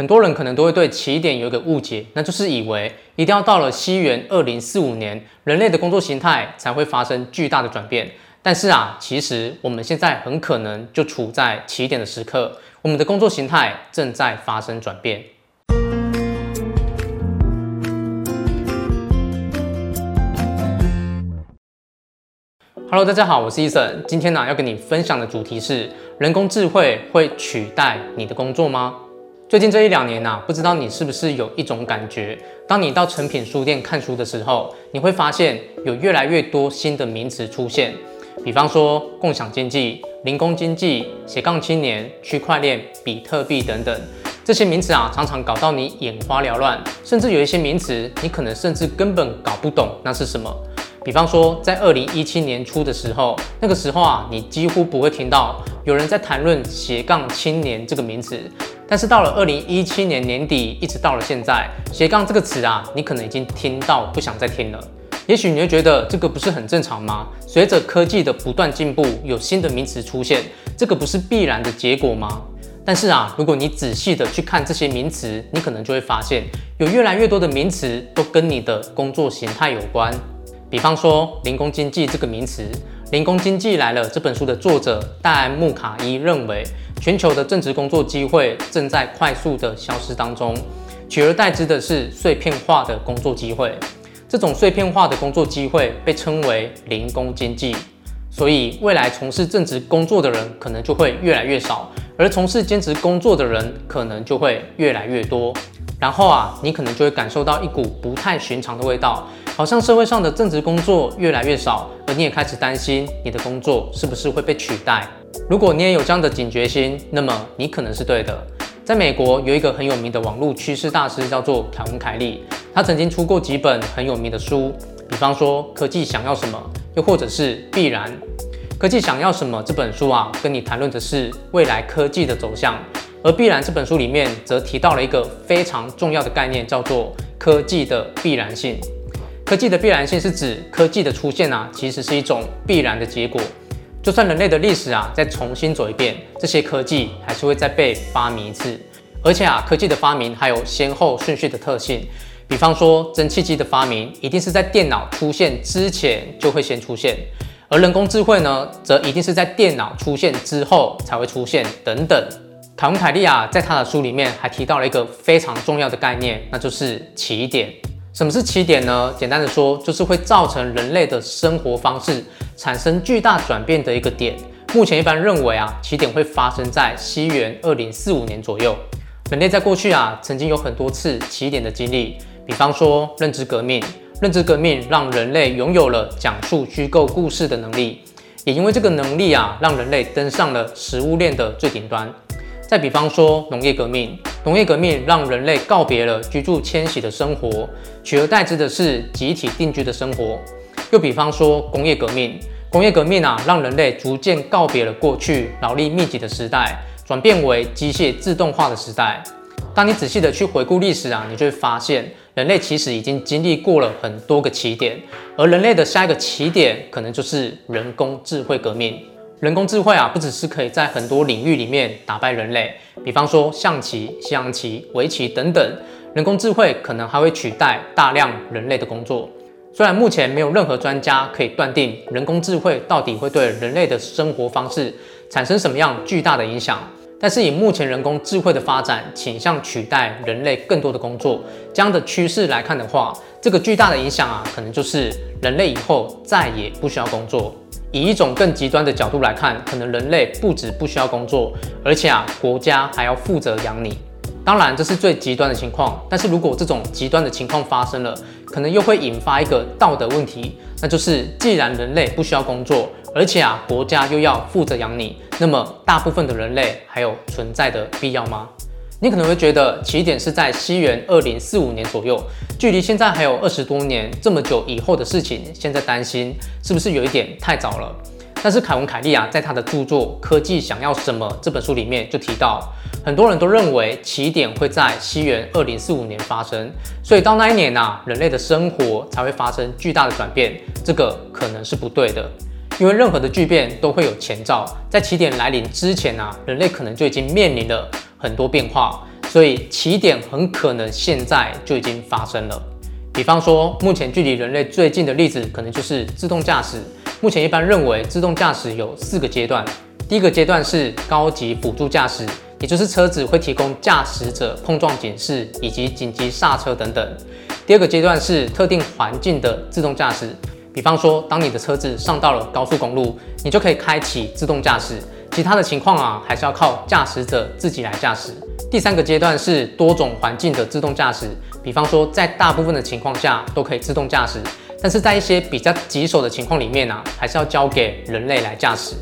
很多人可能都会对起点有一个误解，那就是以为一定要到了西元二零四五年，人类的工作形态才会发生巨大的转变。但是啊，其实我们现在很可能就处在起点的时刻，我们的工作形态正在发生转变。Hello，大家好，我是 Eason，今天呢、要跟你分享的主题是：人工智慧会取代你的工作吗？最近这一两年呐、啊，不知道你是不是有一种感觉，当你到诚品书店看书的时候，你会发现有越来越多新的名词出现，比方说共享经济、零工经济、斜杠青年、区块链、比特币等等，这些名词啊，常常搞到你眼花缭乱，甚至有一些名词，你可能甚至根本搞不懂那是什么。比方说，在二零一七年初的时候，那个时候啊，你几乎不会听到有人在谈论斜杠青年这个名词。但是到了二零一七年年底，一直到了现在，斜杠这个词啊，你可能已经听到不想再听了。也许你会觉得这个不是很正常吗？随着科技的不断进步，有新的名词出现，这个不是必然的结果吗？但是啊，如果你仔细的去看这些名词，你可能就会发现，有越来越多的名词都跟你的工作形态有关。比方说，零工经济这个名词，《零工经济来了》这本书的作者戴安·穆卡伊认为。全球的正职工作机会正在快速的消失当中，取而代之的是碎片化的工作机会。这种碎片化的工作机会被称为零工经济。所以，未来从事正职工作的人可能就会越来越少，而从事兼职工作的人可能就会越来越多。然后啊，你可能就会感受到一股不太寻常的味道，好像社会上的正职工作越来越少，而你也开始担心你的工作是不是会被取代。如果你也有这样的警觉心，那么你可能是对的。在美国有一个很有名的网络趋势大师，叫做凯文·凯利，他曾经出过几本很有名的书，比方说《科技想要什么》，又或者是《必然》。《科技想要什么》这本书啊，跟你谈论的是未来科技的走向，而《必然》这本书里面则提到了一个非常重要的概念，叫做科技的必然性。科技的必然性是指科技的出现啊，其实是一种必然的结果。就算人类的历史啊再重新走一遍，这些科技还是会再被发明一次。而且啊，科技的发明还有先后顺序的特性。比方说，蒸汽机的发明一定是在电脑出现之前就会先出现，而人工智慧呢，则一定是在电脑出现之后才会出现。等等。凯文·凯利啊，在他的书里面还提到了一个非常重要的概念，那就是起点。什么是起点呢？简单的说，就是会造成人类的生活方式产生巨大转变的一个点。目前一般认为啊，起点会发生在西元二零四五年左右。人类在过去啊，曾经有很多次起点的经历，比方说认知革命。认知革命让人类拥有了讲述虚构故事的能力，也因为这个能力啊，让人类登上了食物链的最顶端。再比方说农业革命。农业革命让人类告别了居住迁徙的生活，取而代之的是集体定居的生活。又比方说工业革命，工业革命啊，让人类逐渐告别了过去劳力密集的时代，转变为机械自动化的时代。当你仔细的去回顾历史啊，你就会发现，人类其实已经经历过了很多个起点，而人类的下一个起点，可能就是人工智慧革命。人工智慧啊，不只是可以在很多领域里面打败人类，比方说象棋、西洋棋、围棋等等，人工智慧可能还会取代大量人类的工作。虽然目前没有任何专家可以断定人工智慧到底会对人类的生活方式产生什么样巨大的影响，但是以目前人工智慧的发展倾向取代人类更多的工作这样的趋势来看的话，这个巨大的影响啊，可能就是人类以后再也不需要工作。以一种更极端的角度来看，可能人类不止不需要工作，而且啊，国家还要负责养你。当然，这是最极端的情况。但是如果这种极端的情况发生了，可能又会引发一个道德问题，那就是既然人类不需要工作，而且啊，国家又要负责养你，那么大部分的人类还有存在的必要吗？你可能会觉得起点是在西元二零四五年左右，距离现在还有二十多年，这么久以后的事情，现在担心是不是有一点太早了？但是凯文·凯利啊，在他的著作《科技想要什么》这本书里面就提到，很多人都认为起点会在西元二零四五年发生，所以到那一年啊，人类的生活才会发生巨大的转变，这个可能是不对的，因为任何的巨变都会有前兆，在起点来临之前啊，人类可能就已经面临了。很多变化，所以起点很可能现在就已经发生了。比方说，目前距离人类最近的例子，可能就是自动驾驶。目前一般认为，自动驾驶有四个阶段。第一个阶段是高级辅助驾驶，也就是车子会提供驾驶者碰撞警示以及紧急刹车等等。第二个阶段是特定环境的自动驾驶，比方说，当你的车子上到了高速公路，你就可以开启自动驾驶。其他的情况啊，还是要靠驾驶者自己来驾驶。第三个阶段是多种环境的自动驾驶，比方说，在大部分的情况下都可以自动驾驶，但是在一些比较棘手的情况里面啊，还是要交给人类来驾驶。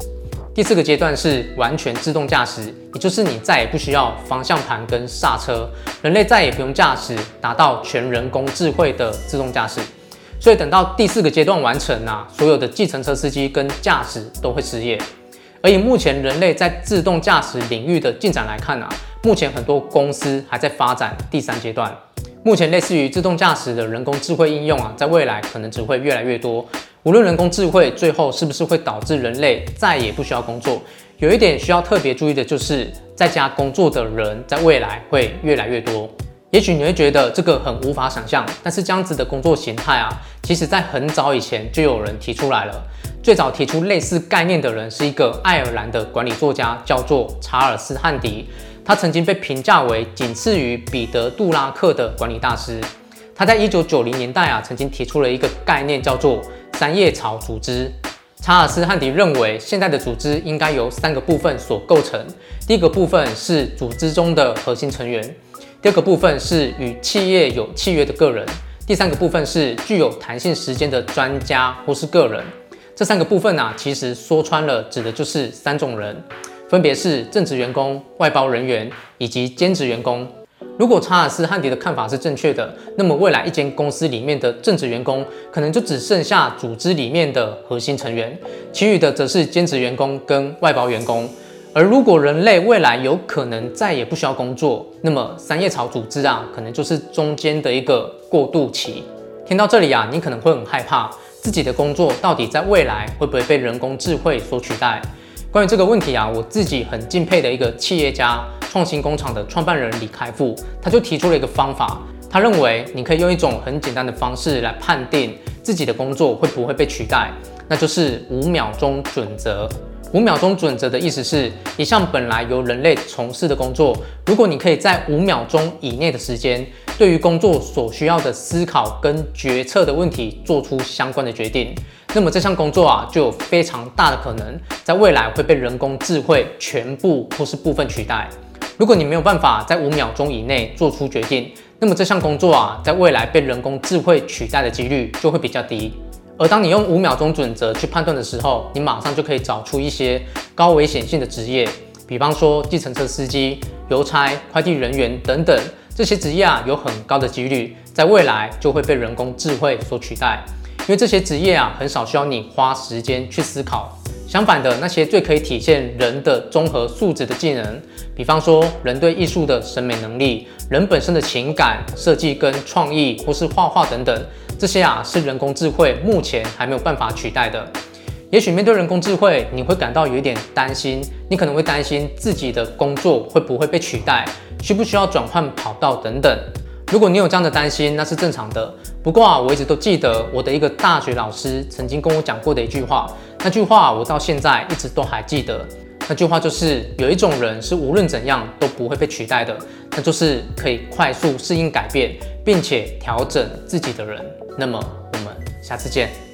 第四个阶段是完全自动驾驶，也就是你再也不需要方向盘跟刹车，人类再也不用驾驶，达到全人工智慧的自动驾驶。所以等到第四个阶段完成啊，所有的计程车司机跟驾驶都会失业。而以目前人类在自动驾驶领域的进展来看啊，目前很多公司还在发展第三阶段。目前类似于自动驾驶的人工智慧应用啊，在未来可能只会越来越多。无论人工智慧最后是不是会导致人类再也不需要工作，有一点需要特别注意的就是，在家工作的人在未来会越来越多。也许你会觉得这个很无法想象，但是这样子的工作形态啊，其实在很早以前就有人提出来了。最早提出类似概念的人是一个爱尔兰的管理作家，叫做查尔斯·汉迪。他曾经被评价为仅次于彼得·杜拉克的管理大师。他在一九九零年代啊，曾经提出了一个概念，叫做三叶草组织。查尔斯·汉迪认为，现在的组织应该由三个部分所构成。第一个部分是组织中的核心成员。第二个部分是与企业有契约的个人，第三个部分是具有弹性时间的专家或是个人。这三个部分啊，其实说穿了，指的就是三种人，分别是正职员工、外包人员以及兼职员工。如果查尔斯·汉迪的看法是正确的，那么未来一间公司里面的正职员工可能就只剩下组织里面的核心成员，其余的则是兼职员工跟外包员工。而如果人类未来有可能再也不需要工作，那么三叶草组织啊，可能就是中间的一个过渡期。听到这里啊，你可能会很害怕，自己的工作到底在未来会不会被人工智慧所取代？关于这个问题啊，我自己很敬佩的一个企业家，创新工厂的创办人李开复，他就提出了一个方法，他认为你可以用一种很简单的方式来判定自己的工作会不会被取代，那就是五秒钟准则。五秒钟准则的意思是，一项本来由人类从事的工作，如果你可以在五秒钟以内的时间，对于工作所需要的思考跟决策的问题做出相关的决定，那么这项工作啊，就有非常大的可能在未来会被人工智慧全部或是部分取代。如果你没有办法在五秒钟以内做出决定，那么这项工作啊，在未来被人工智慧取代的几率就会比较低。而当你用五秒钟准则去判断的时候，你马上就可以找出一些高危险性的职业，比方说计程车司机、邮差、快递人员等等，这些职业啊，有很高的几率在未来就会被人工智慧所取代，因为这些职业啊，很少需要你花时间去思考。相反的，那些最可以体现人的综合素质的技能，比方说人对艺术的审美能力、人本身的情感、设计跟创意，或是画画等等，这些啊是人工智慧目前还没有办法取代的。也许面对人工智慧，你会感到有一点担心，你可能会担心自己的工作会不会被取代，需不需要转换跑道等等。如果你有这样的担心，那是正常的。不过啊，我一直都记得我的一个大学老师曾经跟我讲过的一句话，那句话我到现在一直都还记得。那句话就是有一种人是无论怎样都不会被取代的，那就是可以快速适应改变，并且调整自己的人。那么我们下次见。